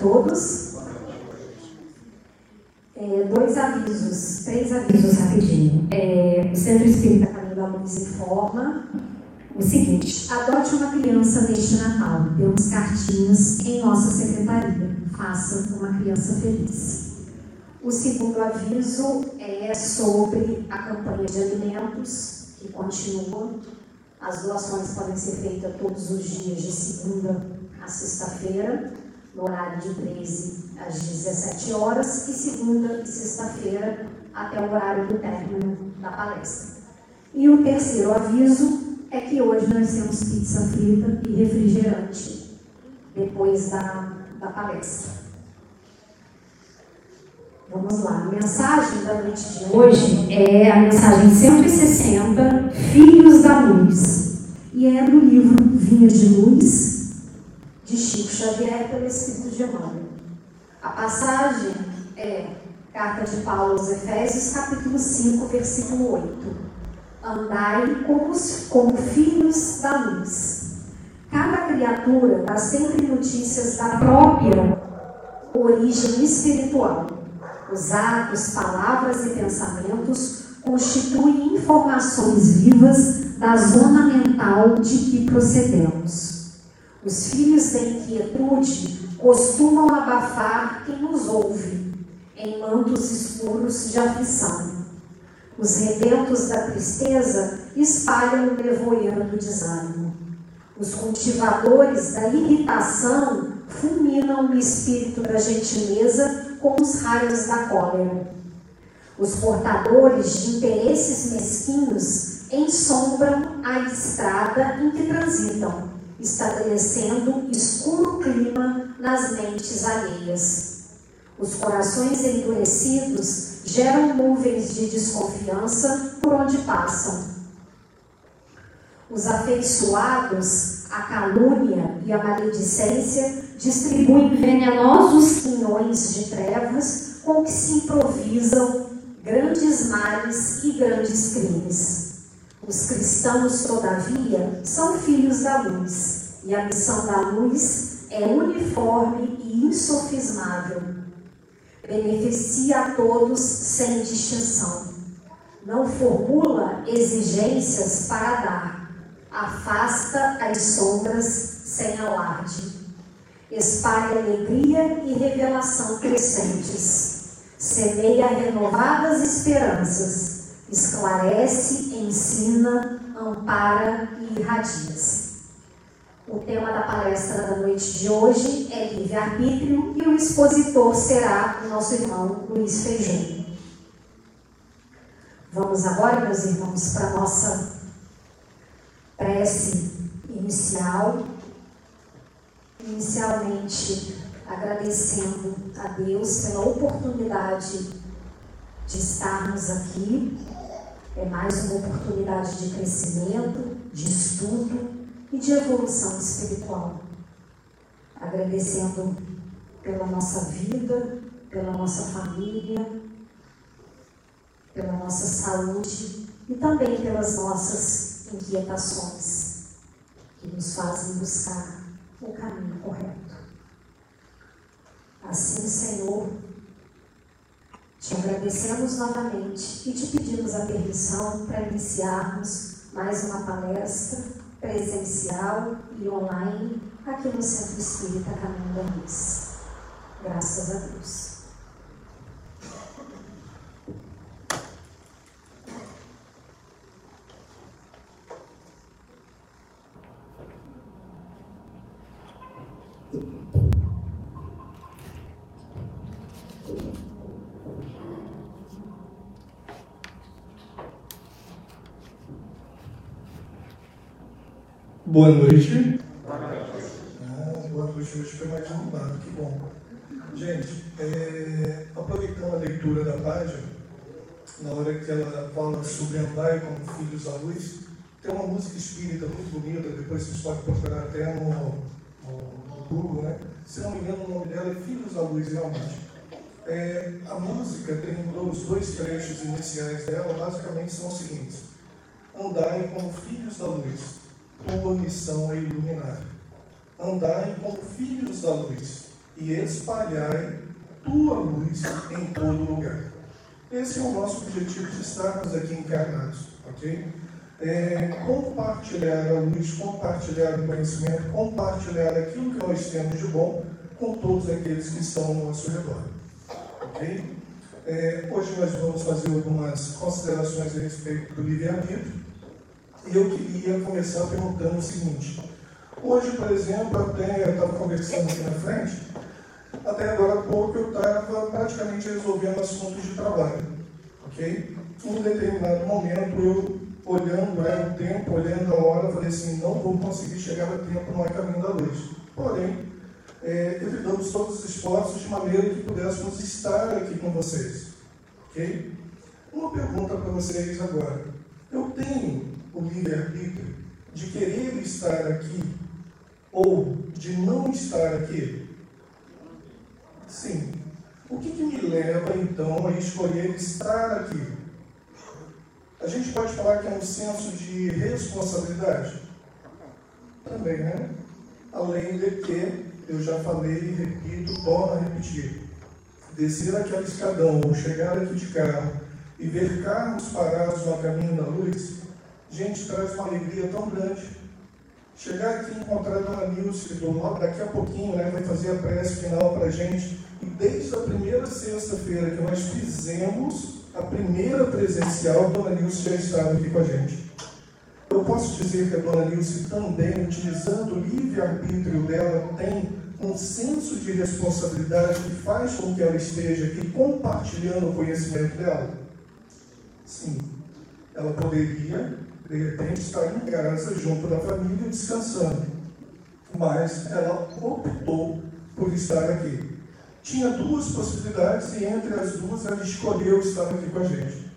todos. É, dois avisos, três avisos rapidinho. É, o Centro Espírita Caminho da Luz informa o seguinte: adote uma criança neste Natal. Temos cartinhas em nossa secretaria. Faça uma criança feliz. O segundo aviso é sobre a campanha de alimentos, que continua. As doações podem ser feitas todos os dias, de segunda a sexta-feira, no horário de 13 às 17 horas, e segunda e sexta-feira até o horário do término da palestra. E o terceiro aviso é que hoje nós temos pizza frita e refrigerante depois da, da palestra. Vamos lá, a mensagem da noite de hoje é a mensagem 160, Filhos da Luz, e é do livro Vinha de Luz, de Chico Xavier, pelo Espírito de Emmanuel. A passagem é Carta de Paulo aos Efésios, capítulo 5, versículo 8. Andai como, como filhos da luz. Cada criatura dá sempre notícias da própria origem espiritual os atos, palavras e pensamentos constituem informações vivas da zona mental de que procedemos. Os filhos da inquietude costumam abafar quem nos ouve em mantos escuros de aflição. Os rebentos da tristeza espalham o nevoeiro do desânimo. Os cultivadores da irritação fulminam o espírito da gentileza com os raios da cólera. Os portadores de interesses mesquinhos ensombram a estrada em que transitam, estabelecendo escuro clima nas mentes alheias. Os corações endurecidos geram nuvens de desconfiança por onde passam. Os afeiçoados à calúnia e à maledicência distribuem venenosos quinhões de trevas com que se improvisam grandes males e grandes crimes. Os cristãos, todavia, são filhos da luz, e a missão da luz é uniforme e insofismável. Beneficia a todos sem distinção. Não formula exigências para dar, afasta as sombras sem alarde espalha alegria e revelação crescentes, semeia renovadas esperanças, esclarece, ensina, ampara e irradia. O tema da palestra da noite de hoje é livre-arbítrio e o expositor será o nosso irmão Luiz Feijão. Vamos agora, meus irmãos, para a nossa prece inicial inicialmente agradecendo a Deus pela oportunidade de estarmos aqui. É mais uma oportunidade de crescimento, de estudo e de evolução espiritual. Agradecendo pela nossa vida, pela nossa família, pela nossa saúde e também pelas nossas inquietações que nos fazem buscar o caminho correto. Assim, Senhor, te agradecemos novamente e te pedimos a permissão para iniciarmos mais uma palestra presencial e online aqui no Centro Espírita Caminho da Luz. Graças a Deus. Boa noite. Ah, boa noite, hoje foi mais animado, que bom. Gente, é, aproveitando a leitura da página, na hora que ela fala sobre andar como filhos da luz, tem uma música espírita muito bonita, depois vocês podem procurar até no, no, Google, né? Se não me engano, o nome dela é Filhos da Luz, realmente. É, a música tem os dois trechos iniciais dela, basicamente são os seguintes: Andai como filhos da luz, tua missão é iluminar. andai como filhos da luz e espalhai tua luz em todo lugar. Esse é o nosso objetivo de estarmos aqui encarnados, ok? É, compartilhar a luz, compartilhar o conhecimento, compartilhar aquilo que nós temos de bom com todos aqueles que estão ao nosso redor, ok? É, hoje nós vamos fazer algumas considerações a respeito do livre-arbítrio eu queria começar perguntando o seguinte: hoje, por exemplo, até eu estava conversando aqui na frente até agora há pouco eu estava praticamente resolvendo assuntos de trabalho, ok? Em um determinado momento, eu olhando né, o tempo, olhando a hora, falei assim, não vou conseguir chegar a tempo, não é caminho da luz. Porém, é, evitamos todos os esforços de maneira que pudéssemos estar aqui com vocês, ok? Uma pergunta para vocês agora. Eu tenho o livre-arbítrio de querer estar aqui ou de não estar aqui? Sim. O que, que me leva, então, a escolher estar aqui? A gente pode falar que é um senso de responsabilidade? Também, né? Além de que, eu já falei e repito, torno a repetir. Descer aquele escadão ou chegar aqui de carro e ver carros parados no caminho da luz, gente, traz uma alegria tão grande chegar aqui e encontrar a Dona Nilce, daqui a pouquinho né, vai fazer a prece final para a gente. E desde a primeira sexta-feira que nós fizemos a primeira presencial, a Dona Nilce já estava aqui com a gente. Eu posso dizer que a Dona Nilce também, utilizando o livre-arbítrio dela, tem um senso de responsabilidade que faz com que ela esteja aqui compartilhando o conhecimento dela? Sim. Ela poderia de repente está em casa, junto da família, descansando. Mas ela optou por estar aqui. Tinha duas possibilidades e entre as duas ela escolheu estar aqui com a gente.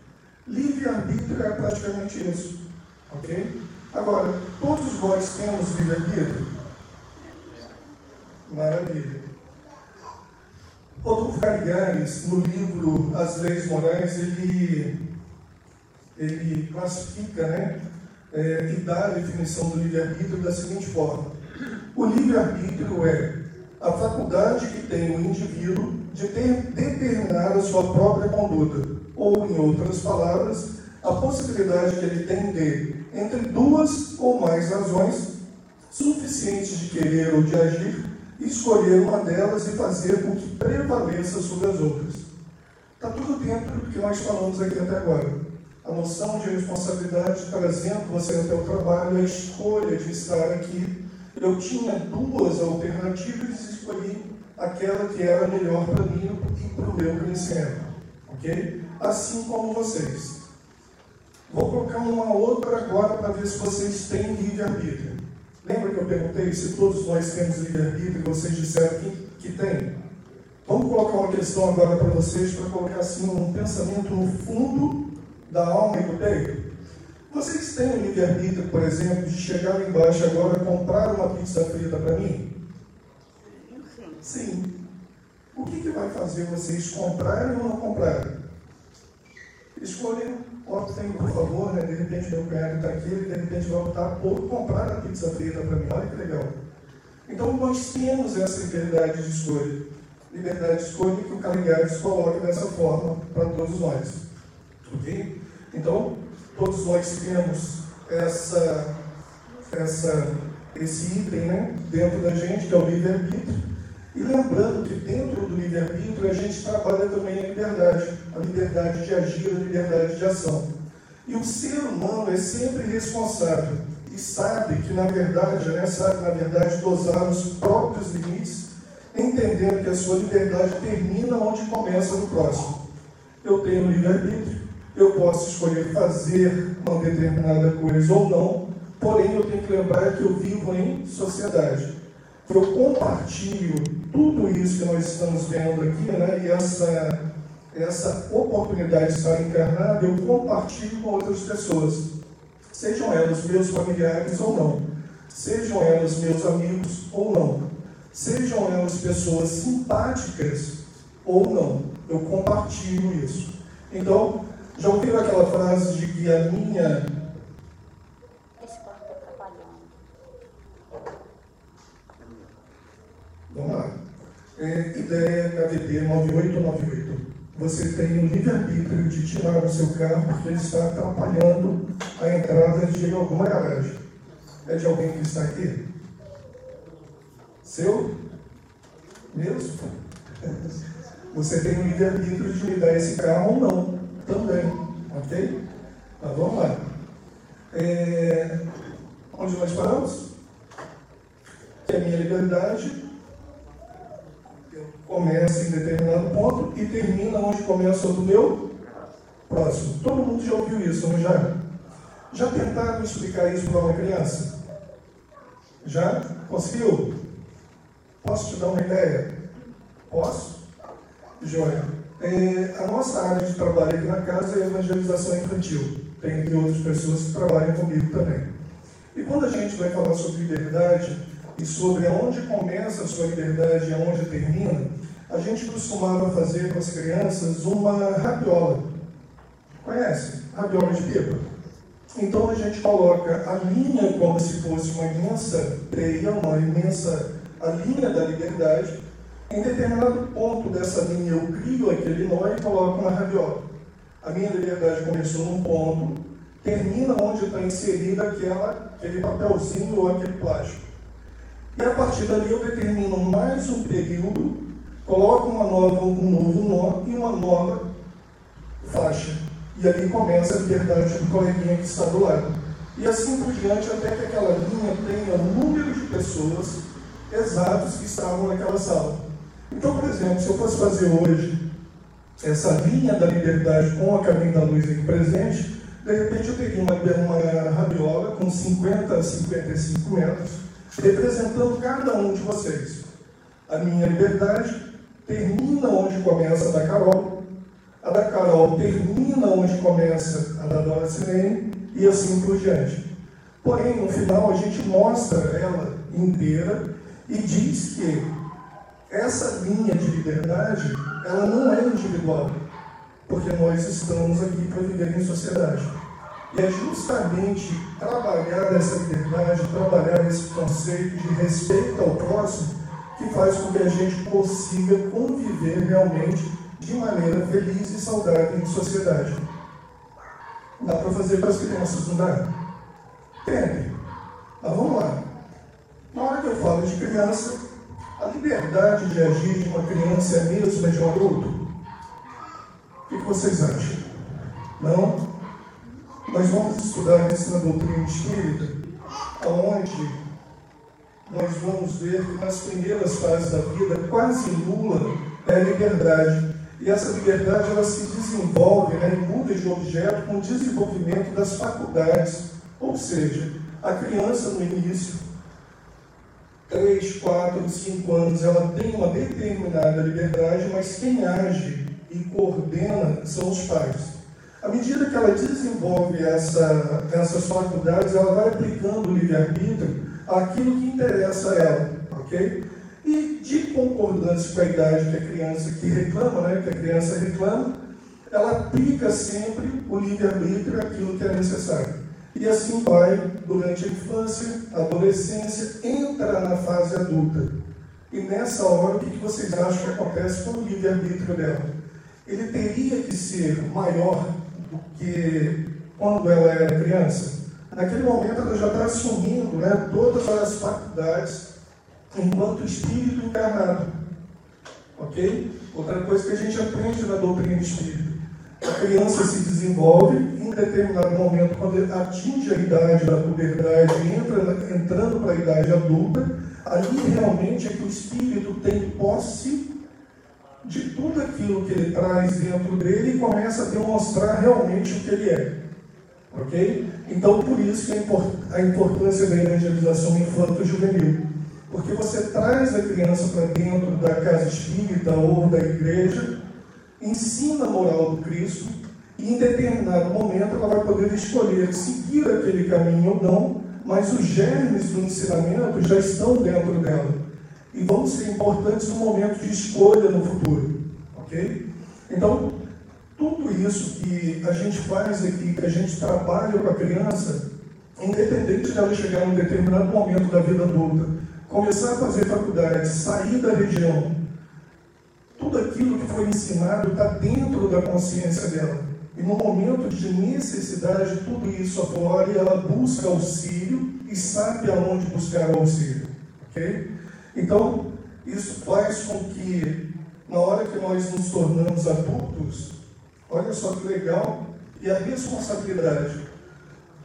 Livre-arbítrio é praticamente isso. Ok? Agora, todos nós temos livre-arbítrio? Maravilha. Rodolfo Carigares, no livro As Leis Morais, ele ele classifica né, é, e dá a definição do livre-arbítrio da seguinte forma: o livre-arbítrio é a faculdade que tem o indivíduo de ter, determinar a sua própria conduta, ou, em outras palavras, a possibilidade que ele tem de, entre duas ou mais razões suficientes de querer ou de agir, escolher uma delas e fazer com que prevaleça sobre as outras. Está tudo dentro do que nós falamos aqui até agora a noção de responsabilidade trazendo você até o trabalho, a escolha de estar aqui. Eu tinha duas alternativas e escolhi aquela que era melhor para mim e para o meu crescimento. Ok? Assim como vocês. Vou colocar uma outra agora para ver se vocês têm livre-arbítrio. Lembra que eu perguntei se todos nós temos livre-arbítrio e vocês disseram que, que tem? Vamos colocar uma questão agora para vocês, para colocar assim um pensamento no fundo da alma e do peito? Vocês têm o livre-arbítrio, por exemplo, de chegar lá embaixo agora e comprar uma pizza frita para mim? Sim. O que, que vai fazer vocês comprarem ou não comprarem? Escolhem, optem, por favor, né? de repente meu cunhado está aqui, ele de repente vai optar por comprar a pizza frita para mim. Olha que legal. Então nós temos essa liberdade de escolha. Liberdade de escolha que o Caligares coloca dessa forma para todos nós. Ok? Então, todos nós temos essa, essa, esse item né, dentro da gente, que é o livre-arbítrio. E lembrando que dentro do livre-arbítrio a gente trabalha também a liberdade, a liberdade de agir, a liberdade de ação. E o ser humano é sempre responsável e sabe que, na verdade, né, sabe, na verdade, dosar os próprios limites, entendendo que a sua liberdade termina onde começa no próximo. Eu tenho livre-arbítrio, eu posso escolher fazer uma determinada coisa ou não, porém eu tenho que lembrar que eu vivo em sociedade. Eu compartilho tudo isso que nós estamos vendo aqui, né, e essa, essa oportunidade de estar encarnado, eu compartilho com outras pessoas. Sejam elas meus familiares ou não. Sejam elas meus amigos ou não. Sejam elas pessoas simpáticas ou não. Eu compartilho isso. Então, já ouviram aquela frase de que a minha. É, ideia KVP 9898. Você tem o livre-arbítrio de tirar o seu carro porque ele está atrapalhando a entrada de alguma garagem. É de alguém que está aqui? Seu? Mesmo? Você tem o livre-arbítrio de me dar esse carro ou não, também. Ok? Mas vamos lá. É... Onde nós paramos? Que a minha liberdade começa em determinado ponto e termina onde começa o meu próximo. Todo mundo já ouviu isso, não já? Já tentaram explicar isso para uma criança? Já? Conseguiu? Posso te dar uma ideia? Posso? Joia. É, a nossa área de trabalho aqui na casa é evangelização infantil. Tem outras pessoas que trabalham comigo também. E quando a gente vai falar sobre liberdade e sobre aonde começa a sua liberdade e aonde termina, a gente costumava fazer com as crianças uma rabiola. Conhece? Rabiola de pipa. Então a gente coloca a linha como se fosse uma imensa teia, uma imensa a linha da liberdade. Em determinado ponto dessa linha eu crio aquele nó e coloco uma rabiola. A minha liberdade começou num ponto, termina onde está inserida aquela, aquele papelzinho ou aquele plástico. E a partir dali eu determino mais um período, coloco uma nova, um novo nó e uma nova faixa. E ali começa a liberdade do coleguinha que está do lado. E assim por diante, até que aquela linha tenha o número de pessoas exatos que estavam naquela sala. Então, por exemplo, se eu fosse fazer hoje essa linha da liberdade com a caminho da luz aqui presente, de repente eu teria uma, uma rabiola com 50 a 55 metros, representando cada um de vocês. A minha liberdade termina onde começa a da Carol, a da Carol termina onde começa a da Dora Sirene, e assim por diante. Porém, no final, a gente mostra ela inteira e diz que essa linha de liberdade, ela não é individual, porque nós estamos aqui para viver em sociedade. E é justamente trabalhar essa liberdade, trabalhar esse conceito de respeito ao próximo, que faz com que a gente consiga conviver realmente de maneira feliz e saudável em sociedade. Dá para fazer para as crianças, não dá? Tem. Mas vamos lá. Na hora que eu falo de criança, a liberdade de agir de uma criança é a mesma de um adulto? O que vocês acham? Não? Nós vamos estudar isso na doutrina espírita, onde nós vamos ver que nas primeiras fases da vida, quase nula é a liberdade. E essa liberdade ela se desenvolve, né, muda de objeto com o desenvolvimento das faculdades. Ou seja, a criança no início 3, 4, 5 anos, ela tem uma determinada liberdade, mas quem age e coordena são os pais. À medida que ela desenvolve essa, essas faculdades, ela vai aplicando o livre-arbítrio àquilo que interessa a ela, ok? E de concordância com a idade que a criança que reclama, né, que a criança reclama, ela aplica sempre o livre-arbítrio àquilo que é necessário. E assim vai durante a infância, adolescência, entra na fase adulta. E nessa hora, o que vocês acham que acontece com o livre-arbítrio dela? Ele teria que ser maior do que quando ela era criança? Naquele momento, ela já está assumindo né, todas as faculdades enquanto espírito encarnado. Ok? Outra coisa que a gente aprende na doutrina espírita. A criança se desenvolve determinado momento, quando atinge a idade da puberdade, entra, entrando para a idade adulta, ali realmente é que o espírito tem posse de tudo aquilo que ele traz dentro dele e começa a demonstrar realmente o que ele é. Ok? Então, por isso que a importância da evangelização infanto-juvenil. Porque você traz a criança para dentro da casa espírita ou da igreja, ensina a moral do Cristo, e em determinado momento ela vai poder escolher seguir aquele caminho ou não, mas os germes do ensinamento já estão dentro dela e vão ser importantes no momento de escolha no futuro, ok? Então, tudo isso que a gente faz aqui, que a gente trabalha com a criança, independente de ela chegar em um determinado momento da vida adulta, começar a fazer faculdade, sair da região, tudo aquilo que foi ensinado está dentro da consciência dela. E no momento de necessidade, tudo isso aflora e ela busca auxílio e sabe aonde buscar o auxílio. Ok? Então, isso faz com que, na hora que nós nos tornamos adultos, olha só que legal, e a responsabilidade.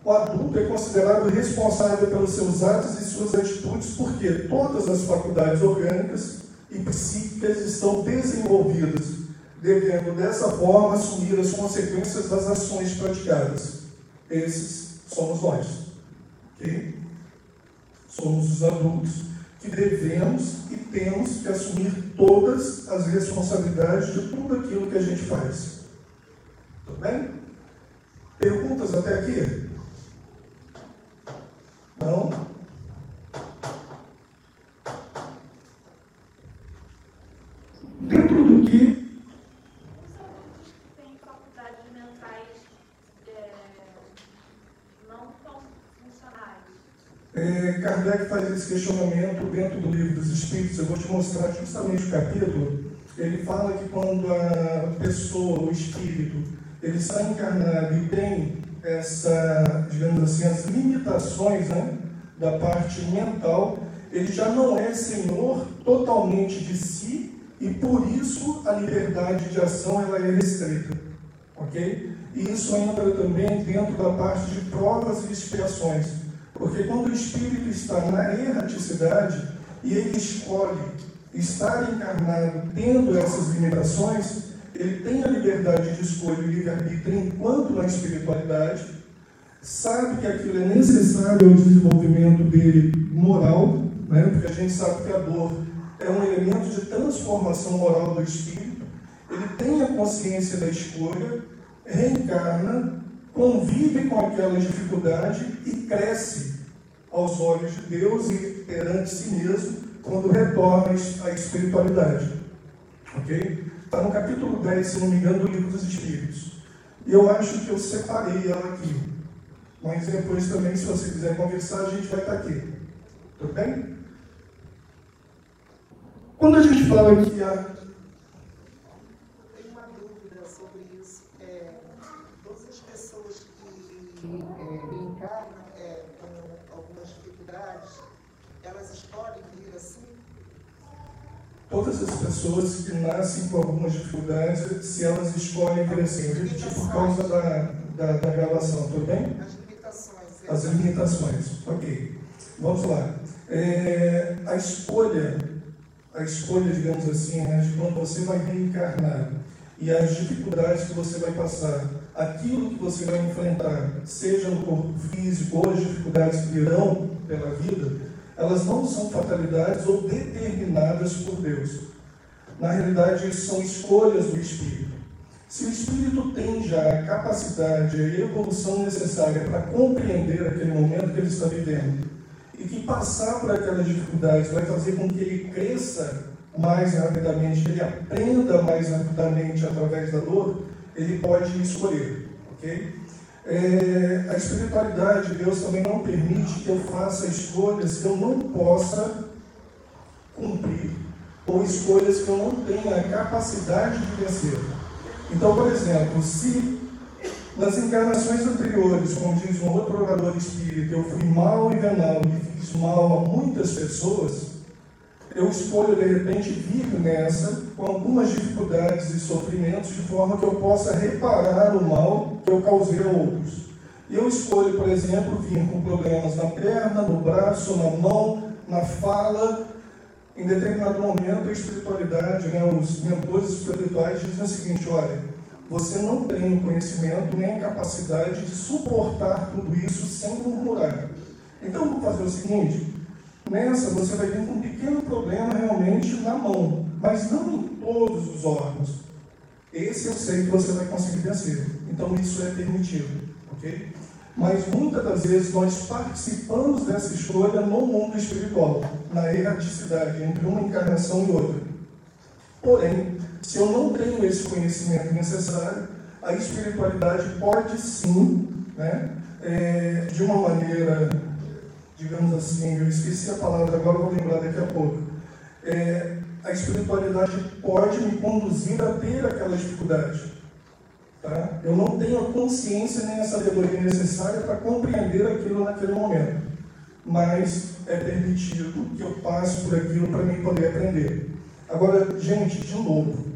O adulto é considerado responsável pelos seus atos e suas atitudes, porque todas as faculdades orgânicas e psíquicas estão desenvolvidas devendo dessa forma assumir as consequências das ações praticadas. Esses somos nós. Okay? Somos os adultos que devemos e temos que assumir todas as responsabilidades de tudo aquilo que a gente faz. Tudo bem? Perguntas até aqui? Não? Dentro do que É, Kardec faz esse questionamento dentro do livro dos Espíritos. Eu vou te mostrar justamente o capítulo. Ele fala que quando a pessoa, o espírito, ele está encarnado e tem essa, digamos assim, as limitações né, da parte mental, ele já não é senhor totalmente de si e por isso a liberdade de ação ela é restrita, ok? E isso entra também dentro da parte de provas e expiações. Porque quando o espírito está na erraticidade e ele escolhe estar encarnado tendo essas limitações, ele tem a liberdade de escolha e livre-arbítrio enquanto na espiritualidade, sabe que aquilo é necessário ao desenvolvimento dele moral, né? porque a gente sabe que a dor é um elemento de transformação moral do espírito, ele tem a consciência da escolha, reencarna, convive com aquela dificuldade e cresce aos olhos de Deus e perante si mesmo quando retorna à espiritualidade. Ok? Está no capítulo 10, se não me engano, do livro dos Espíritos. E eu acho que eu separei ela aqui. Mas depois também, se você quiser conversar, a gente vai estar aqui. Tudo bem? Quando a gente fala que a todas as pessoas que nascem com algumas dificuldades, se elas escolhem crescer. Eu repeti por causa da, da, da gravação, tudo bem? As limitações. É. As limitações, ok. Vamos lá. É, a escolha, a escolha, digamos assim, né, de quando você vai reencarnar e as dificuldades que você vai passar, aquilo que você vai enfrentar, seja no corpo físico ou as dificuldades que virão pela vida, elas não são fatalidades ou determinadas por Deus. Na realidade, são escolhas do Espírito. Se o Espírito tem já a capacidade a evolução necessária para compreender aquele momento que ele está vivendo, e que passar por aquelas dificuldades vai fazer com que ele cresça mais rapidamente, que ele aprenda mais rapidamente através da dor, ele pode escolher, ok? É, a espiritualidade de Deus também não permite que eu faça escolhas que eu não possa cumprir, ou escolhas que eu não tenha capacidade de vencer. Então, por exemplo, se nas encarnações anteriores, como diz um outro orador espírita, eu fui mal e venal e fiz mal a muitas pessoas, eu escolho de repente vir nessa com algumas dificuldades e sofrimentos de forma que eu possa reparar o mal que eu causei a outros. Eu escolho, por exemplo, vir com problemas na perna, no braço, na mão, na fala. Em determinado momento, a espiritualidade, né, os mentores espirituais dizem o seguinte: olha, você não tem o conhecimento nem a capacidade de suportar tudo isso sem murmurar. Então, vamos fazer o seguinte: Nessa você vai com um pequeno problema realmente na mão, mas não em todos os órgãos. Esse eu sei que você vai conseguir vencer. Então isso é permitido, ok? Mas muitas das vezes nós participamos dessa escolha no mundo espiritual, na erraticidade entre uma encarnação e outra. Porém, se eu não tenho esse conhecimento necessário, a espiritualidade pode sim, né, é, de uma maneira digamos assim, eu esqueci a palavra, agora vou lembrar daqui a pouco. É, a espiritualidade pode me conduzir a ter aquela dificuldade. Tá? Eu não tenho a consciência nem a sabedoria necessária para compreender aquilo naquele momento. Mas é permitido que eu passe por aquilo para mim poder aprender. Agora, gente, de novo,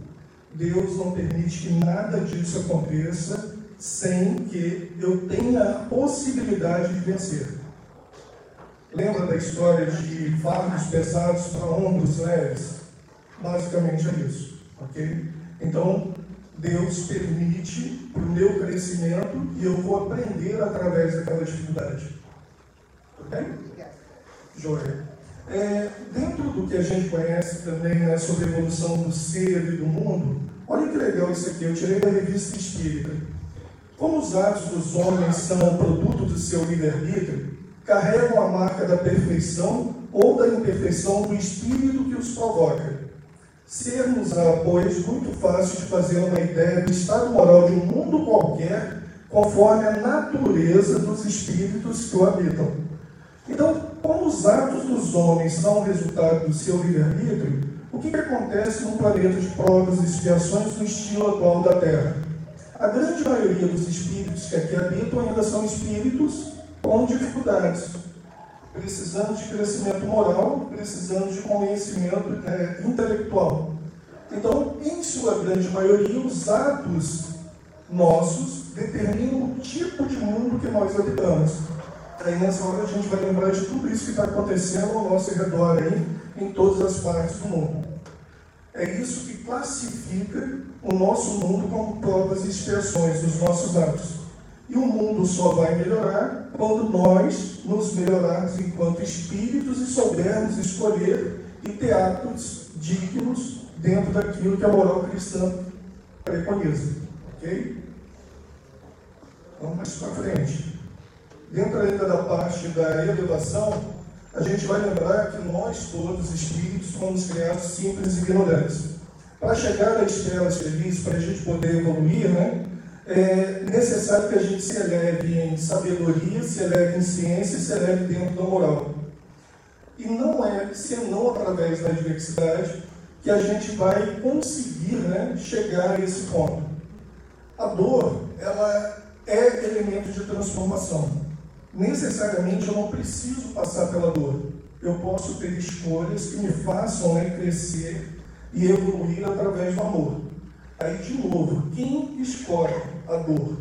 Deus não permite que nada disso aconteça sem que eu tenha a possibilidade de vencer. Lembra da história de fardos pesados para ombros leves? Basicamente é isso, ok? Então, Deus permite para o meu crescimento e eu vou aprender através daquela dificuldade. Ok? Joia. É, dentro do que a gente conhece também né, sobre a evolução do ser e do mundo, olha que legal isso aqui, eu tirei da revista Espírita. Como os atos dos homens são produto do seu livre-arbítrio, carregam a marca da perfeição ou da imperfeição do espírito que os provoca. Sermos, pois, muito fácil de fazer uma ideia do estado moral de um mundo qualquer, conforme a natureza dos espíritos que o habitam. Então, como os atos dos homens são resultado do seu livre-arbítrio, o que, que acontece num planeta de provas e expiações no estilo atual da Terra? A grande maioria dos espíritos que aqui habitam ainda são espíritos com dificuldades, precisando de crescimento moral, precisando de conhecimento é, intelectual. Então, em sua grande maioria, os atos nossos determinam o tipo de mundo que nós habitamos. Aí nessa hora a gente vai lembrar de tudo isso que está acontecendo ao nosso redor aí, em todas as partes do mundo. É isso que classifica o nosso mundo como provas e expiações dos nossos atos. E o mundo só vai melhorar quando nós nos melhorarmos enquanto espíritos e soubermos escolher e ter atos dignos dentro daquilo que a moral cristã preconiza. Ok? Vamos mais para frente. Dentro ainda da parte da elevação, a gente vai lembrar que nós todos, espíritos, fomos criados simples e ignorantes. Para chegar às estrelas felizes, para a gente poder evoluir, né? É necessário que a gente se eleve em sabedoria, se eleve em ciência e se eleve dentro da moral. E não é senão através da diversidade que a gente vai conseguir né, chegar a esse ponto. A dor, ela é elemento de transformação. Necessariamente eu não preciso passar pela dor. Eu posso ter escolhas que me façam né, crescer e evoluir através do amor. Aí, de novo, quem escolhe a dor?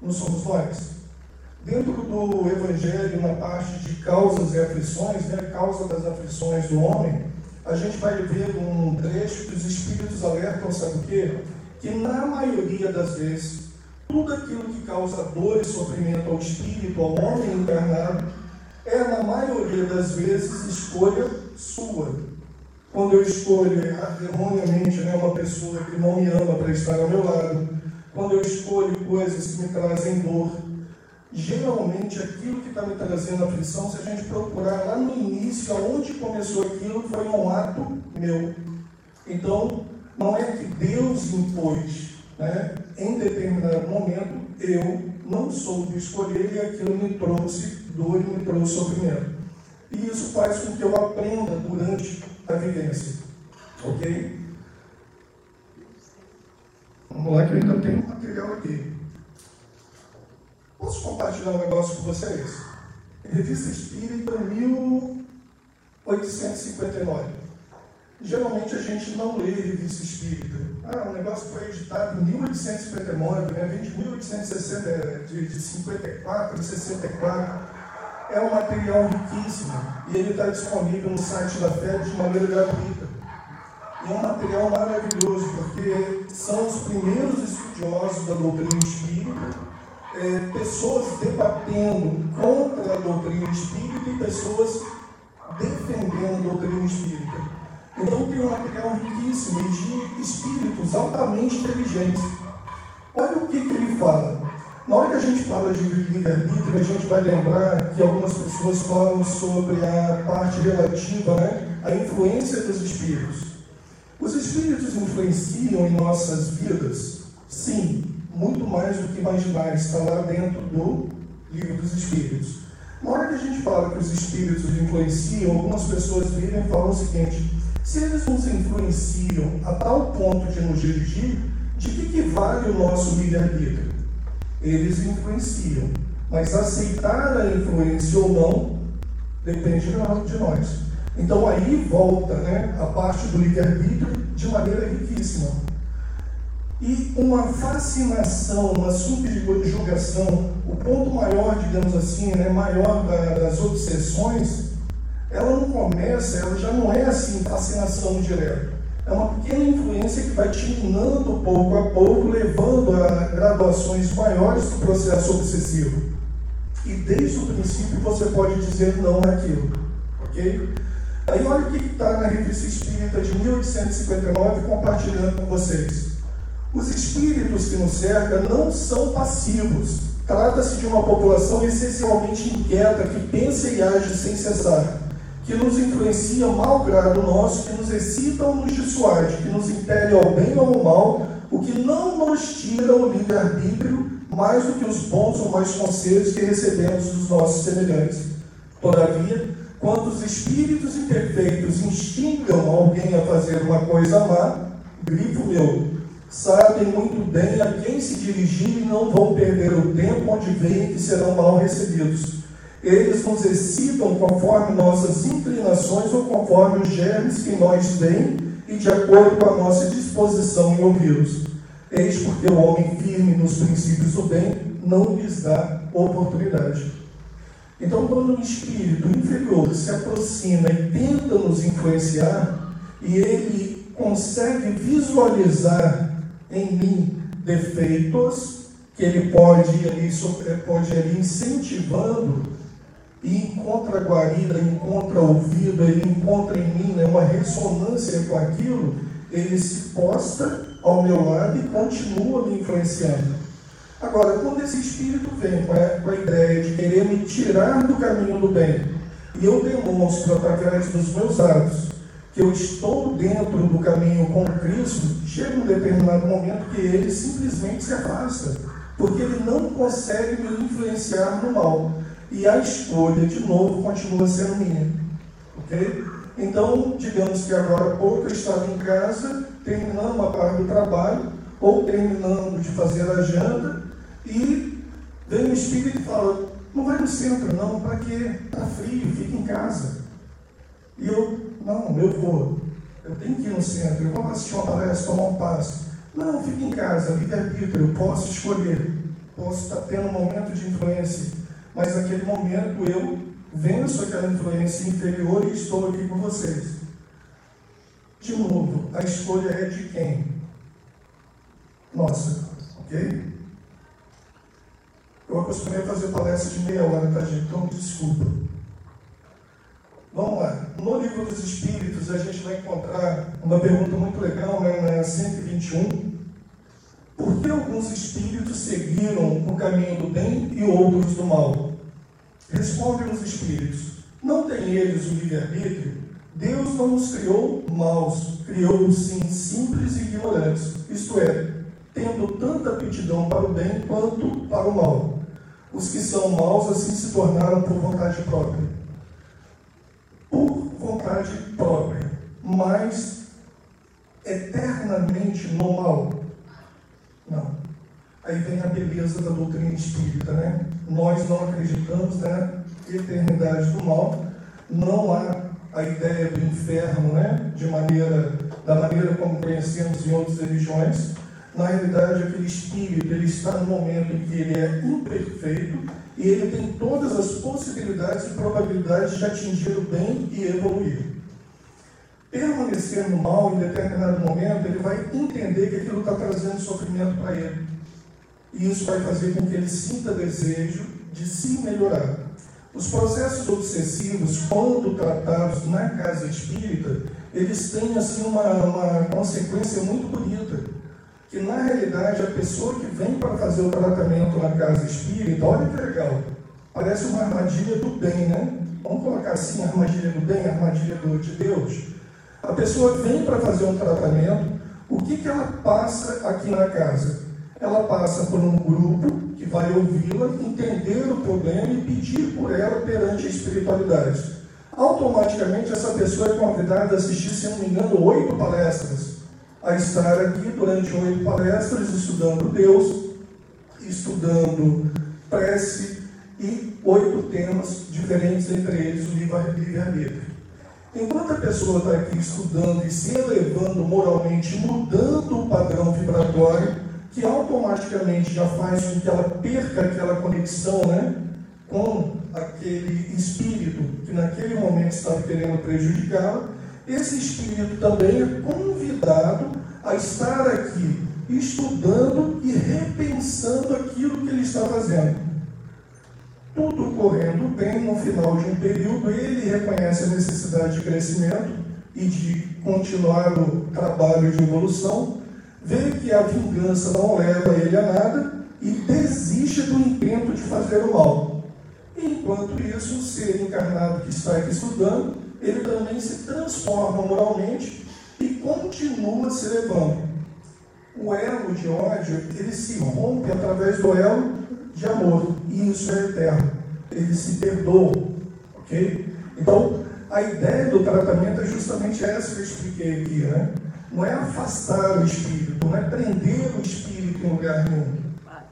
Não somos nós. Dentro do Evangelho, na parte de causas e aflições, né, causa das aflições do homem, a gente vai ver um trecho que os Espíritos alertam, sabe o quê? Que na maioria das vezes, tudo aquilo que causa dor e sofrimento ao espírito, ao homem encarnado, é na maioria das vezes escolha sua, quando eu escolho erroneamente né, uma pessoa que não me ama para estar ao meu lado, quando eu escolho coisas que me trazem dor, geralmente aquilo que está me trazendo aflição, se a gente procurar lá no início, aonde começou aquilo, foi um ato meu. Então, não é que Deus impôs, né? em determinado momento, eu não soube escolher e aquilo me trouxe dor e me trouxe sofrimento. E isso faz com que eu aprenda durante a vivência. Ok? Vamos lá que eu ainda tenho material aqui. Posso compartilhar um negócio com vocês? Revista Espírita 1859. Geralmente a gente não lê revista espírita. Ah, o negócio foi editado em 1859, né? vem de 1860, de, de 54, 64 é um material riquíssimo e ele está disponível no site da FED de maneira gratuita. É um material maravilhoso, porque são os primeiros estudiosos da doutrina espírita, é, pessoas debatendo contra a doutrina espírita e pessoas defendendo a doutrina espírita. Então tem um material riquíssimo de espíritos altamente inteligentes. Olha o que, que ele fala. Na hora que a gente fala de livre-arbítrio, a gente vai lembrar que algumas pessoas falam sobre a parte relativa né, à influência dos espíritos. Os espíritos influenciam em nossas vidas? Sim, muito mais do que imaginar, está lá dentro do livro dos espíritos. Na hora que a gente fala que os espíritos influenciam, algumas pessoas viram e falam o seguinte: Se eles nos influenciam a tal ponto de nos dirigir, de que, que vale o nosso livre-arbítrio? Eles influenciam, mas aceitar a influência ou não depende de nós. Então aí volta né, a parte do livre-arbítrio de maneira riquíssima. E uma fascinação, uma subjugação, o ponto maior, digamos assim, né, maior da, das obsessões, ela não começa, ela já não é assim, fascinação direta. É uma pequena influência que vai te minando pouco a pouco, levando a graduações maiores do processo obsessivo. E desde o princípio você pode dizer não naquilo. Ok? Aí olha o que está na Revista Espírita de 1859 compartilhando com vocês. Os espíritos que nos cercam não são passivos. Trata-se de uma população essencialmente inquieta, que pensa e age sem cessar, que nos influencia malgrado nosso, que nos excita ou nos dissuade, que nos impele ao bem ou ao mal, o que não nos tira o livre-arbítrio mais do que os bons ou mais conselhos que recebemos dos nossos semelhantes. Todavia, quando os espíritos imperfeitos instigam alguém a fazer uma coisa má, grifo meu, sabem muito bem a quem se dirigir e não vão perder o tempo onde veem que serão mal recebidos. Eles nos excitam conforme nossas inclinações ou conforme os germes que nós têm e de acordo com a nossa disposição em ouvi-los. Eis porque o homem firme nos princípios do bem não lhes dá oportunidade. Então, quando um espírito inferior se aproxima e tenta nos influenciar, e ele consegue visualizar em mim defeitos que ele pode ir ali, pode ir ali incentivando e encontra guarida, encontra ouvido, ele encontra em mim né, uma ressonância com aquilo, ele se posta ao meu lado e continua me influenciando. Agora, quando esse espírito vem com a, com a ideia de querer me tirar do caminho do bem, e eu demonstro através dos meus atos que eu estou dentro do caminho com Cristo, chega um determinado momento que ele simplesmente se afasta, porque ele não consegue me influenciar no mal. E a escolha, de novo, continua sendo minha. Ok? Então, digamos que agora há pouco eu estava em casa, terminando uma parte do trabalho, ou terminando de fazer a janta, e vem um espírito e fala: Não vai no centro, não, para quê? Está frio, fica em casa. E eu não, eu vou. Eu tenho que ir no centro, eu vou assistir uma palestra, tomar um passo. Não, fique em casa, livre-arbítrio, eu posso escolher. Posso estar tendo um momento de influência. Mas naquele momento eu venço aquela influência inferior e estou aqui com vocês. De novo, a escolha é de quem? Nossa, ok? Eu acostumei a fazer palestra de meia hora, tá, gente? Então, desculpa. Vamos lá. No livro dos Espíritos, a gente vai encontrar uma pergunta muito legal, né, na 121. Por que alguns espíritos seguiram o caminho do bem e outros do mal? Respondem os espíritos: Não têm eles o livre-arbítrio? Deus não os criou maus, criou-os sim simples e ignorantes, isto é, tendo tanta aptidão para o bem quanto para o mal. Os que são maus assim se tornaram por vontade própria por vontade própria, mas eternamente no mal. Não. Aí vem a beleza da doutrina espírita, né? Nós não acreditamos na eternidade do mal, não há a ideia do inferno, né? De maneira, da maneira como conhecemos em outras religiões. Na realidade, aquele espírito ele está no momento em que ele é imperfeito e ele tem todas as possibilidades e probabilidades de atingir o bem e evoluir. Permanecer no mal em determinado momento, ele vai entender que aquilo está trazendo sofrimento para ele. E isso vai fazer com que ele sinta desejo de se melhorar. Os processos obsessivos, quando tratados na casa espírita, eles têm assim uma, uma consequência muito bonita que na realidade a pessoa que vem para fazer o tratamento na casa espírita, olha que legal, parece uma armadilha do bem, né? Vamos colocar assim, armadilha do bem, armadilha do, de Deus. A pessoa vem para fazer um tratamento, o que, que ela passa aqui na casa? Ela passa por um grupo que vai ouvi-la, entender o problema e pedir por ela perante a espiritualidade. automaticamente essa pessoa é convidada a assistir, se não me engano, oito palestras. A estar aqui durante oito palestras, estudando Deus, estudando prece e oito temas diferentes, entre eles o livre-arbítrio. Enquanto a pessoa está aqui estudando e se elevando moralmente, mudando o padrão vibratório, que automaticamente já faz com que ela perca aquela conexão né, com aquele espírito que naquele momento estava querendo prejudicá-la, esse espírito também é convidado a estar aqui estudando e repensando aquilo que ele está fazendo tudo correndo bem, no final de um período, ele reconhece a necessidade de crescimento e de continuar o trabalho de evolução, vê que a vingança não leva ele a nada e desiste do intento de fazer o mal. Enquanto isso, o ser encarnado que está aqui estudando, ele também se transforma moralmente e continua se levando. O elo de ódio, ele se rompe através do elo de amor. E isso é eterno. Ele se perdoa. Ok? Então, a ideia do tratamento é justamente essa que eu expliquei aqui. Né? Não é afastar o espírito, não é prender o espírito em lugar nenhum.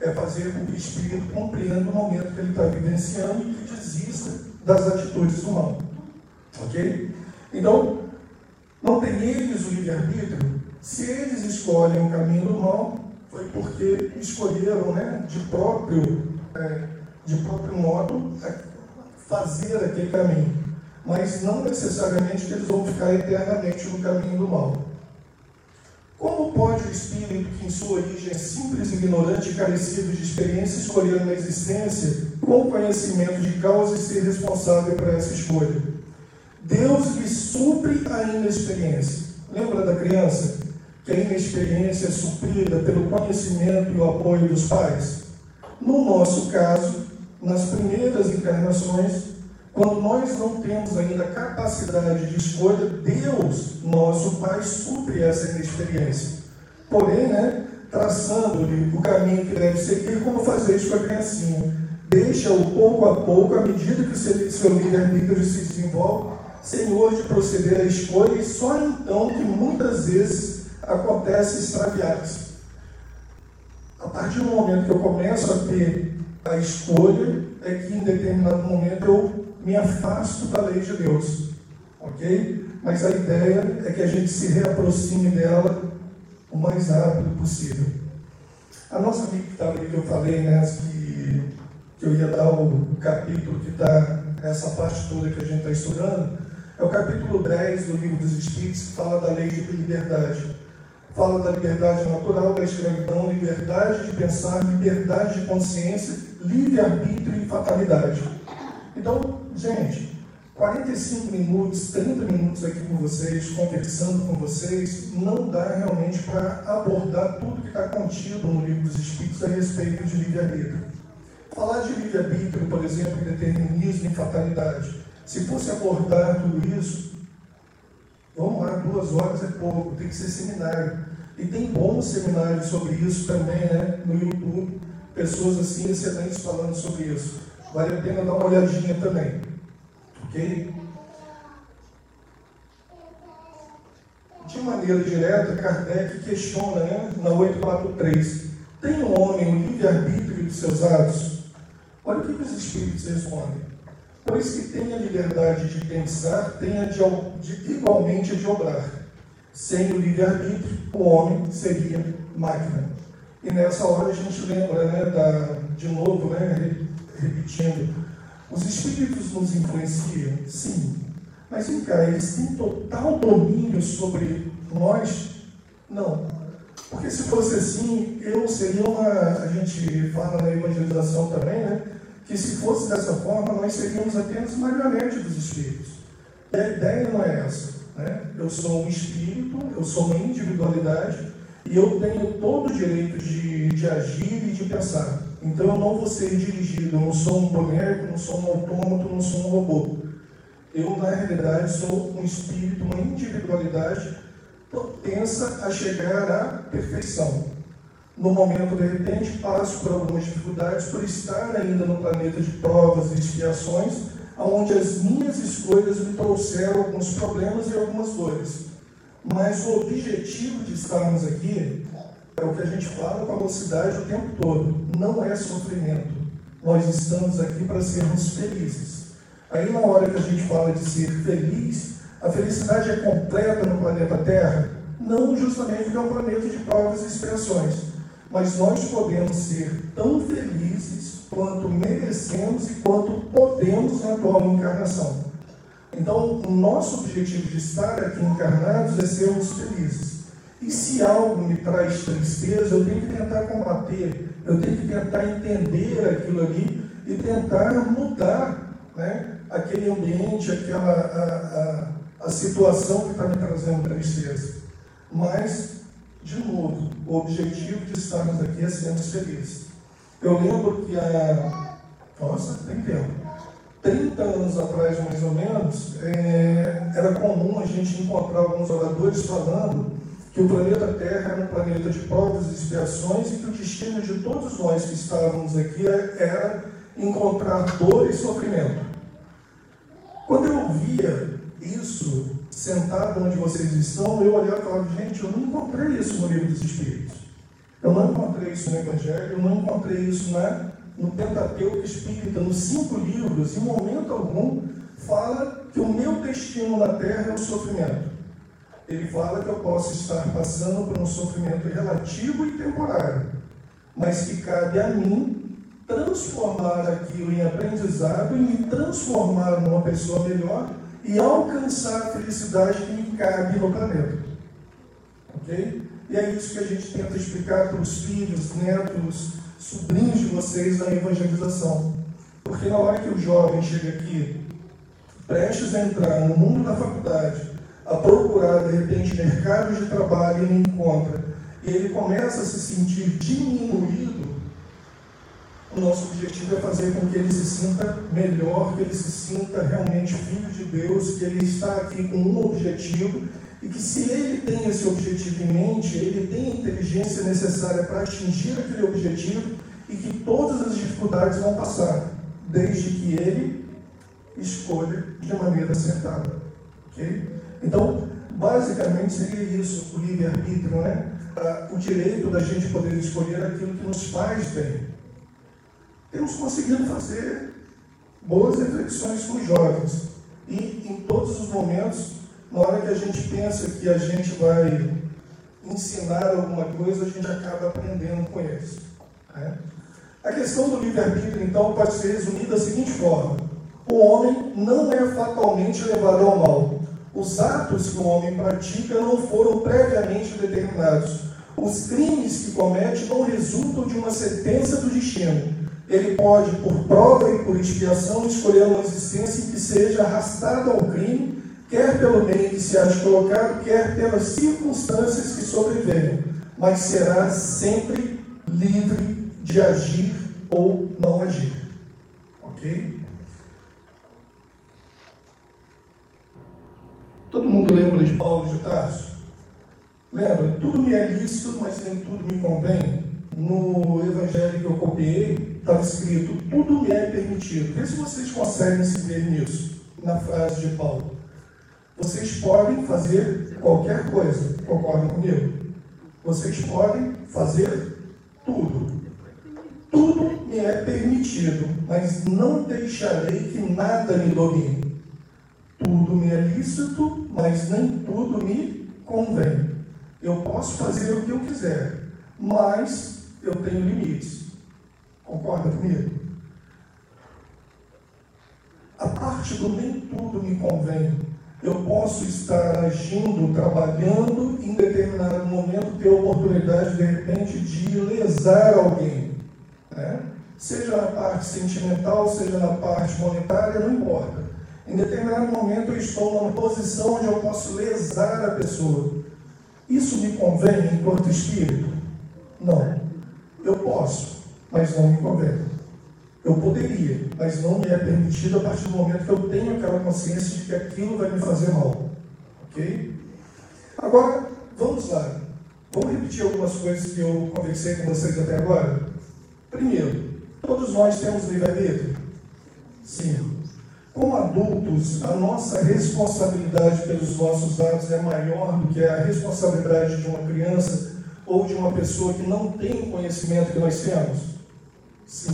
É fazer com que o espírito compreenda o momento que ele está vivenciando e que desista das atitudes mal. Ok? Então, não tem eles o livre-arbítrio? Se eles escolhem o caminho do mal, foi porque escolheram né, de, próprio, é, de próprio modo é, fazer aquele caminho. Mas não necessariamente que eles vão ficar eternamente no caminho do mal. Como pode o espírito, que em sua origem é simples, ignorante e carecido de experiência, escolher uma existência com conhecimento de causa e ser responsável por essa escolha? Deus lhe supre a inexperiência. Lembra da criança? que a inexperiência é suprida pelo conhecimento e o apoio dos pais? No nosso caso, nas primeiras encarnações, quando nós não temos ainda capacidade de escolha, Deus, nosso Pai, supre essa inexperiência. Porém, né, traçando-lhe o caminho que deve seguir, como fazer isso com a criancinha? Deixa-o pouco a pouco, à medida que o seu, livre-arbítrio se desenvolve, Senhor, de proceder à escolha, e só então que muitas vezes acontece extraviar-se. A partir do momento que eu começo a ter a escolha, é que em determinado momento eu me afasto da lei de Deus. Ok? Mas a ideia é que a gente se reaproxime dela o mais rápido possível. A nossa ali, que eu falei, né, que, que eu ia dar o capítulo que está essa parte toda que a gente está estudando, é o capítulo 10 do livro dos Espíritos, que fala da lei de liberdade fala da liberdade natural, da escravidão, liberdade de pensar, liberdade de consciência, livre-arbítrio e fatalidade. Então, gente, 45 minutos, 30 minutos aqui com vocês, conversando com vocês, não dá realmente para abordar tudo que está contido no livro dos Espíritos a respeito de livre-arbítrio. Falar de livre-arbítrio, por exemplo, determinismo e fatalidade, se fosse abordar tudo isso, vamos lá, duas horas é pouco, tem que ser seminário. E tem bons seminários sobre isso também, né? No YouTube, pessoas assim excelentes falando sobre isso. Vale a pena dar uma olhadinha também. Ok? De maneira direta, Kardec questiona, né, na 843, tem o homem o livre-arbítrio de seus atos? Olha o que os espíritos respondem. Pois que tem a liberdade de pensar, tem a de, de igualmente de obrar sem o livre-arbítrio, o homem seria máquina. E nessa hora a gente lembra, né, da, de novo, né, repetindo, os espíritos nos influenciam? Sim. Mas vem cá, eles têm total domínio sobre nós? Não. Porque se fosse assim, eu seria uma. A gente fala na evangelização também, né? Que se fosse dessa forma, nós seríamos apenas marionetes dos espíritos. E a ideia não é essa. Né? Eu sou um espírito, eu sou uma individualidade e eu tenho todo o direito de, de agir e de pensar. Então eu não vou ser dirigido, eu não sou um boneco, não sou um autômato, não sou um robô. Eu, na realidade, sou um espírito, uma individualidade propensa a chegar à perfeição. No momento, de repente, passo por algumas dificuldades por estar ainda no planeta de provas e expiações, onde as minhas escolhas me trouxeram alguns problemas e algumas dores. Mas o objetivo de estarmos aqui é o que a gente fala com a mocidade o tempo todo: não é sofrimento. Nós estamos aqui para sermos felizes. Aí, na hora que a gente fala de ser feliz, a felicidade é completa no planeta Terra? Não justamente porque é um planeta de provas e expiações. Mas nós podemos ser tão felizes quanto merecemos e quanto podemos na atual encarnação. Então, o nosso objetivo de estar aqui encarnados é sermos felizes. E se algo me traz tristeza, eu tenho que tentar combater, eu tenho que tentar entender aquilo ali e tentar mudar né, aquele ambiente, aquela a, a, a situação que está me trazendo tristeza. Mas, de novo, o objetivo de estarmos aqui é sermos felizes. Eu lembro que a. Nossa, tem tempo. 30 anos atrás, mais ou menos, é, era comum a gente encontrar alguns oradores falando que o planeta Terra era um planeta de provas e expiações e que o destino de todos nós que estávamos aqui era encontrar dor e sofrimento. Quando eu via isso sentado onde vocês estão, eu olhava e falava, gente, eu não encontrei isso no livro dos Espíritos. Eu não encontrei isso no Evangelho, eu não encontrei isso na, no Pentateuco Espírita, nos cinco livros, em momento algum, fala que o meu destino na Terra é o sofrimento. Ele fala que eu posso estar passando por um sofrimento relativo e temporário, mas que cabe a mim transformar aquilo em aprendizado e me transformar numa pessoa melhor e alcançar a felicidade que me cabe no planeta. Ok? E é isso que a gente tenta explicar para os filhos, netos, sobrinhos de vocês na evangelização. Porque na hora que o jovem chega aqui, prestes a entrar no mundo da faculdade, a procurar de repente mercados de trabalho e não encontra, e ele começa a se sentir diminuído, nosso objetivo é fazer com que ele se sinta melhor, que ele se sinta realmente filho de Deus, que ele está aqui com um objetivo e que se ele tem esse objetivo em mente, ele tem a inteligência necessária para atingir aquele objetivo e que todas as dificuldades vão passar, desde que ele escolha de maneira acertada. Okay? Então, basicamente seria isso, o livre-arbítrio, né? o direito da gente poder escolher aquilo que nos faz bem temos conseguido fazer boas reflexões com os jovens. E em todos os momentos, na hora que a gente pensa que a gente vai ensinar alguma coisa, a gente acaba aprendendo com eles. Né? A questão do livre-arbítrio, então, pode ser resumida da seguinte forma: o homem não é fatalmente levado ao mal. Os atos que o homem pratica não foram previamente determinados. Os crimes que comete não resultam de uma sentença do destino, ele pode, por prova e por expiação, escolher uma existência que seja arrastada ao crime, quer pelo meio que se acha colocado, quer pelas circunstâncias que sobrevenham, mas será sempre livre de agir ou não agir. Ok? Todo mundo lembra de Paulo de Tarso? Lembra? Tudo me é lícito, mas nem tudo me convém. No evangelho que eu copiei, estava escrito: tudo me é permitido. Vê se vocês conseguem se ver nisso, na frase de Paulo. Vocês podem fazer qualquer coisa, concordam comigo? Vocês podem fazer tudo. Tudo me é permitido, mas não deixarei que nada me domine. Tudo me é lícito, mas nem tudo me convém. Eu posso fazer o que eu quiser, mas eu tenho limites. Concorda comigo? A parte do nem tudo me convém. Eu posso estar agindo, trabalhando, em determinado momento ter a oportunidade, de repente, de lesar alguém. Né? Seja na parte sentimental, seja na parte monetária, não importa. Em determinado momento eu estou numa posição onde eu posso lesar a pessoa. Isso me convém enquanto espírito? Não. Eu posso mas não me convém. Eu poderia, mas não me é permitido a partir do momento que eu tenho aquela consciência de que aquilo vai me fazer mal. Ok? Agora, vamos lá. Vamos repetir algumas coisas que eu conversei com vocês até agora? Primeiro, todos nós temos livre-arbítrio? Sim. como adultos, a nossa responsabilidade pelos nossos atos é maior do que a responsabilidade de uma criança ou de uma pessoa que não tem o conhecimento que nós temos? Sim.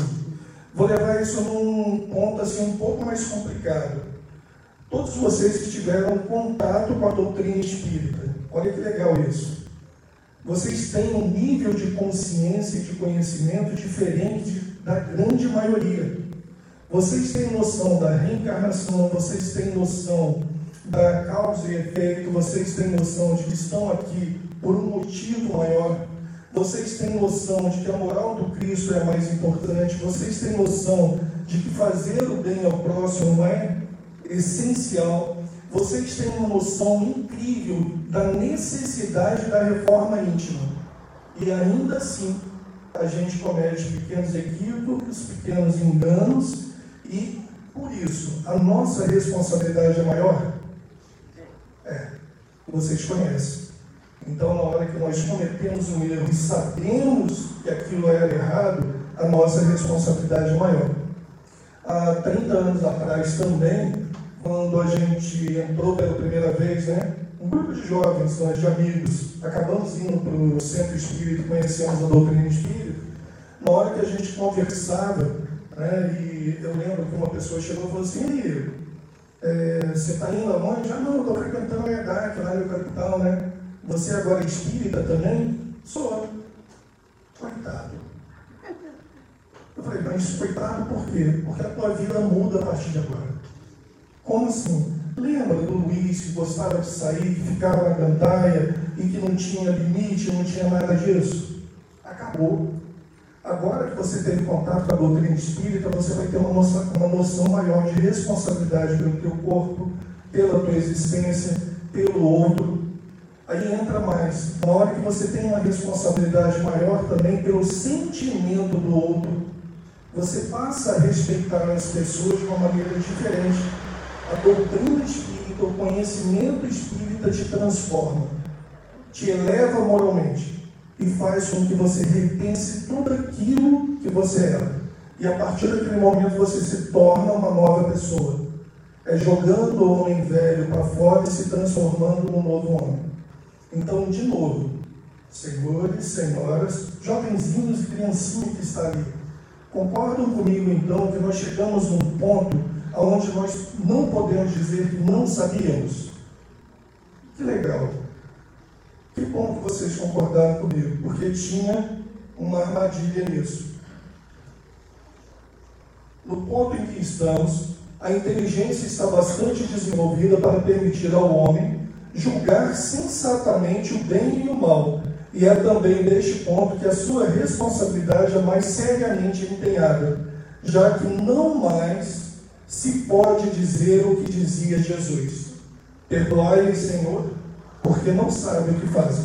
Vou levar isso num ponto assim um pouco mais complicado. Todos vocês que tiveram contato com a doutrina espírita, olha que legal isso. Vocês têm um nível de consciência e de conhecimento diferente da grande maioria. Vocês têm noção da reencarnação, vocês têm noção da causa e efeito, vocês têm noção de que estão aqui por um motivo maior. Vocês têm noção de que a moral do Cristo é mais importante. Vocês têm noção de que fazer o bem ao próximo é essencial. Vocês têm uma noção incrível da necessidade da reforma íntima. E ainda assim, a gente comete pequenos equívocos, pequenos enganos, e por isso a nossa responsabilidade é maior. É, vocês conhecem. Então, na hora que nós cometemos um erro e sabemos que aquilo era errado, a nossa responsabilidade é maior. Há 30 anos atrás também, quando a gente entrou pela primeira vez, né, um grupo de jovens, nós de amigos, acabamos indo para o centro espírita, conhecemos a doutrina espírita, na hora que a gente conversava, né, e eu lembro que uma pessoa chegou e falou assim, é, você está indo aonde? Ah, não, estou frequentando a EDAC, lá no capital, né? Você agora é espírita também? Sou. Coitado. Eu falei, mas coitado por quê? Porque a tua vida muda a partir de agora. Como assim? Lembra do Luiz que gostava de sair, que ficava na gandaia e que não tinha limite, não tinha nada disso? Acabou. Agora que você teve contato com a doutrina espírita, você vai ter uma noção, uma noção maior de responsabilidade pelo teu corpo, pela tua existência, pelo outro, Aí entra mais. Na hora que você tem uma responsabilidade maior também pelo sentimento do outro, você passa a respeitar as pessoas de uma maneira diferente. A doutrina espírita, o conhecimento espírita te transforma, te eleva moralmente e faz com que você repense tudo aquilo que você era. E a partir daquele momento você se torna uma nova pessoa. É jogando o homem velho para fora e se transformando num novo homem. Então, de novo, senhores, senhoras, jovenzinhos e criancinhas que está ali, concordam comigo então que nós chegamos num ponto onde nós não podemos dizer que não sabíamos? Que legal. Que bom que vocês concordaram comigo, porque tinha uma armadilha nisso. No ponto em que estamos, a inteligência está bastante desenvolvida para permitir ao homem julgar sensatamente o bem e o mal. E é também neste ponto que a sua responsabilidade é mais seriamente empenhada, já que não mais se pode dizer o que dizia Jesus: Perdoai-lhe, Senhor, porque não sabem o que fazem.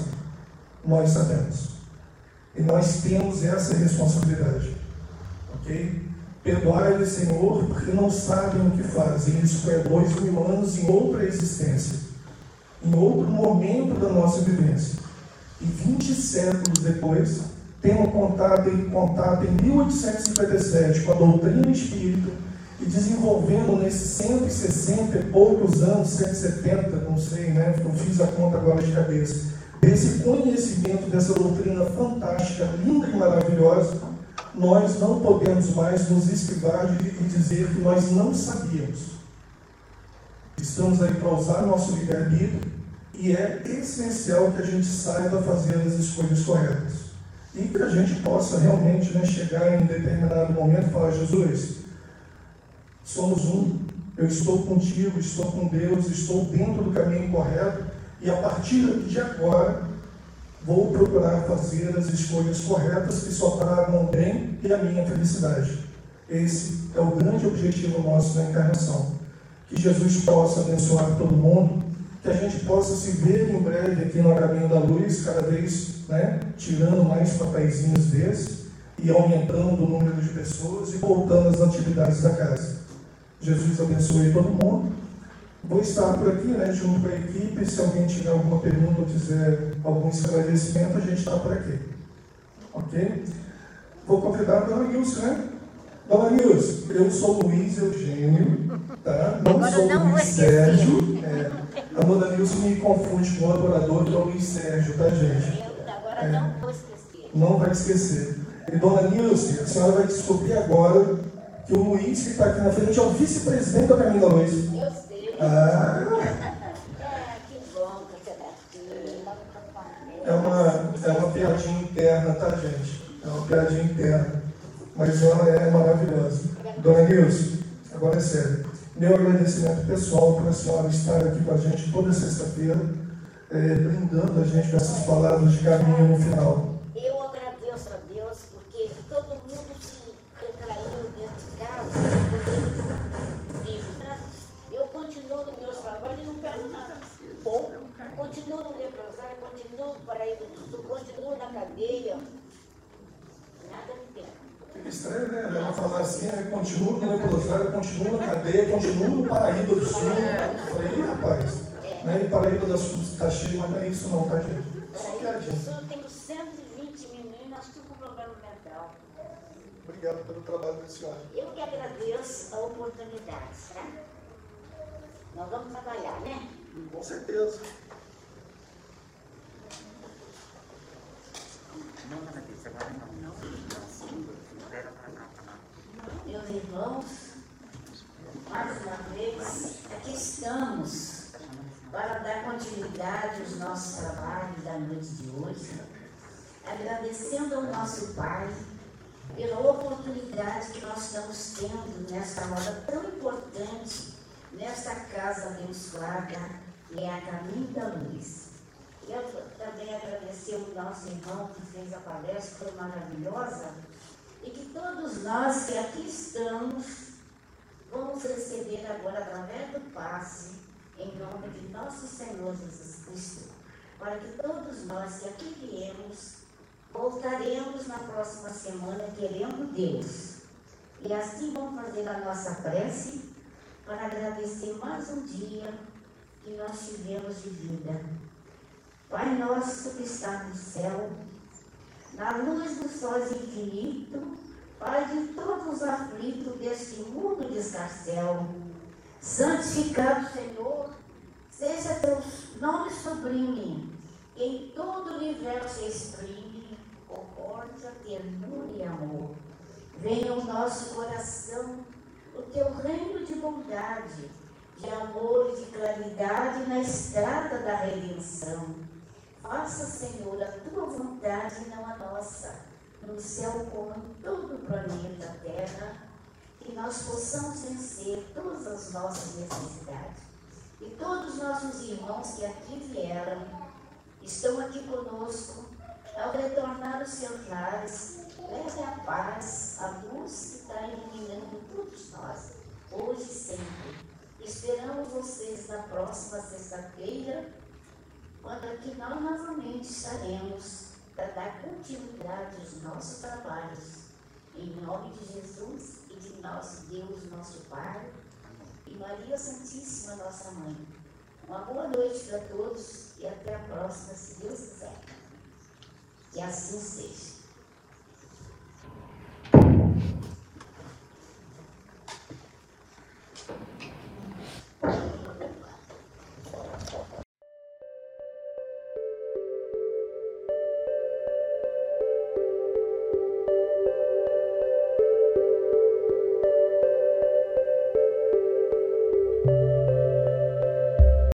Nós sabemos. E nós temos essa responsabilidade. Ok? Perdoai-lhe, Senhor, porque não sabem o que fazem. Isso foi há dois mil anos em outra existência em outro momento da nossa vivência. E 20 séculos depois, temos contato em, contato em 1857 com a doutrina espírita e desenvolvendo nesses 160 e poucos anos, 170, não sei, né? Eu fiz a conta agora de cabeça. Desse conhecimento dessa doutrina fantástica, linda e maravilhosa, nós não podemos mais nos esquivar e dizer que nós não sabíamos. Estamos aí para usar nosso livre-arbítrio e é essencial que a gente saiba fazer as escolhas corretas. E que a gente possa realmente né, chegar em um determinado momento e falar: Jesus, somos um, eu estou contigo, estou com Deus, estou dentro do caminho correto e a partir de agora vou procurar fazer as escolhas corretas que só tragam o bem e a minha felicidade. Esse é o grande objetivo nosso da encarnação que Jesus possa abençoar todo mundo, que a gente possa se ver em breve aqui no caminho da luz, cada vez né, tirando mais papeizinhos desses e aumentando o número de pessoas e voltando às atividades da casa. Jesus abençoe todo mundo. Vou estar por aqui, né, junto com a equipe. Se alguém tiver alguma pergunta ou quiser algum esclarecimento, a gente está por aqui. Ok? Vou convidar a dona Ilse, né? Dona Nilce, eu sou Luiz Eugênio, tá? Não Agora sou não Luiz. Sérgio. É. A Dona Nilce me confunde com o adorador que é o Luiz Sérgio, tá, gente? Eu agora É. não vou esquecer. Não vai esquecer. E Dona Nilce, a senhora vai descobrir agora que o Luiz que está aqui na frente é o vice-presidente da Camila Luiz. Eu sei. Ah, É, que bom que você está aqui. é uma, é uma piadinha interna, tá, gente? É uma piadinha interna. Mas ela é maravilhosa. Dona Nilce, agora é sério. Meu agradecimento pessoal para a senhora estar aqui com a gente toda sexta-feira, eh, brindando a gente com essas palavras de caminho no final. Eu agradeço a Deus porque todo mundo se retraiu dentro de casa. Eu continuo no meu trabalho e não pego nada. Bom, continuo no leprosário, continuo no Sul, continuo na cadeia. Estranho, né? Ela falar assim, né? continua no leprosário, continua na cadeia, continua no Paraíba do Sul. Eu falei, "Ih, rapaz, né? E Paraíba do Sul está cheio, mas não é isso não, tá, gente? Só piadinha. Eu tenho 120 meninas, tudo com problema mental. Obrigado pelo trabalho da senhora. Eu que agradeço a oportunidade, tá? Nós vamos trabalhar, né? Com certeza. Irmãos, mais uma vez, aqui estamos para dar continuidade aos nossos trabalhos da noite de hoje, agradecendo ao nosso Pai pela oportunidade que nós estamos tendo nesta hora tão importante, nesta casa abençoada, que é a Caminho da Luz. Eu também agradecer o nosso irmão que fez a palestra, foi maravilhosa, e que todos nós que aqui estamos vamos receber agora através do passe, em nome de nosso Senhor Jesus Cristo, para que todos nós que aqui viemos, voltaremos na próxima semana querendo Deus. E assim vamos fazer a nossa prece para agradecer mais um dia que nós tivemos de vida. Pai nosso que está no céu, na luz do sol infinito, Pai de todos os aflitos deste mundo de escarcel, santificado Senhor, seja teu nome sublime, que em todo o universo exprime concórdia, ternura e amor. Venha ao nosso coração o teu reino de bondade, de amor e de claridade na estrada da redenção. Faça, Senhor, a tua vontade e não a nossa, no céu como em todo o planeta Terra, que nós possamos vencer todas as nossas necessidades. E todos os nossos irmãos que aqui vieram, estão aqui conosco, ao retornar aos seus lares, leve a paz, a luz que está iluminando todos nós, hoje e sempre. Esperamos vocês na próxima sexta-feira quando que nós novamente estaremos para dar continuidade aos nossos trabalhos. Em nome de Jesus e de nosso Deus, nosso Pai, e Maria Santíssima, nossa Mãe. Uma boa noite para todos e até a próxima, se Deus quiser. Que assim seja. Thank